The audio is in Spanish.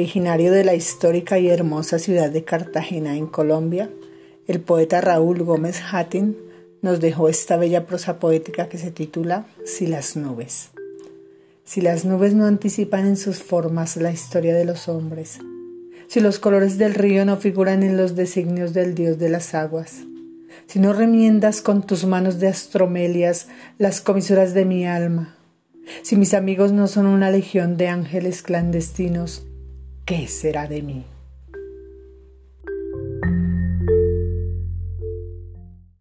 Originario de la histórica y hermosa ciudad de Cartagena en Colombia, el poeta Raúl Gómez Hattin nos dejó esta bella prosa poética que se titula Si las nubes. Si las nubes no anticipan en sus formas la historia de los hombres, si los colores del río no figuran en los designios del dios de las aguas, si no remiendas con tus manos de astromelias las comisuras de mi alma, si mis amigos no son una legión de ángeles clandestinos, ¿qué será de mí?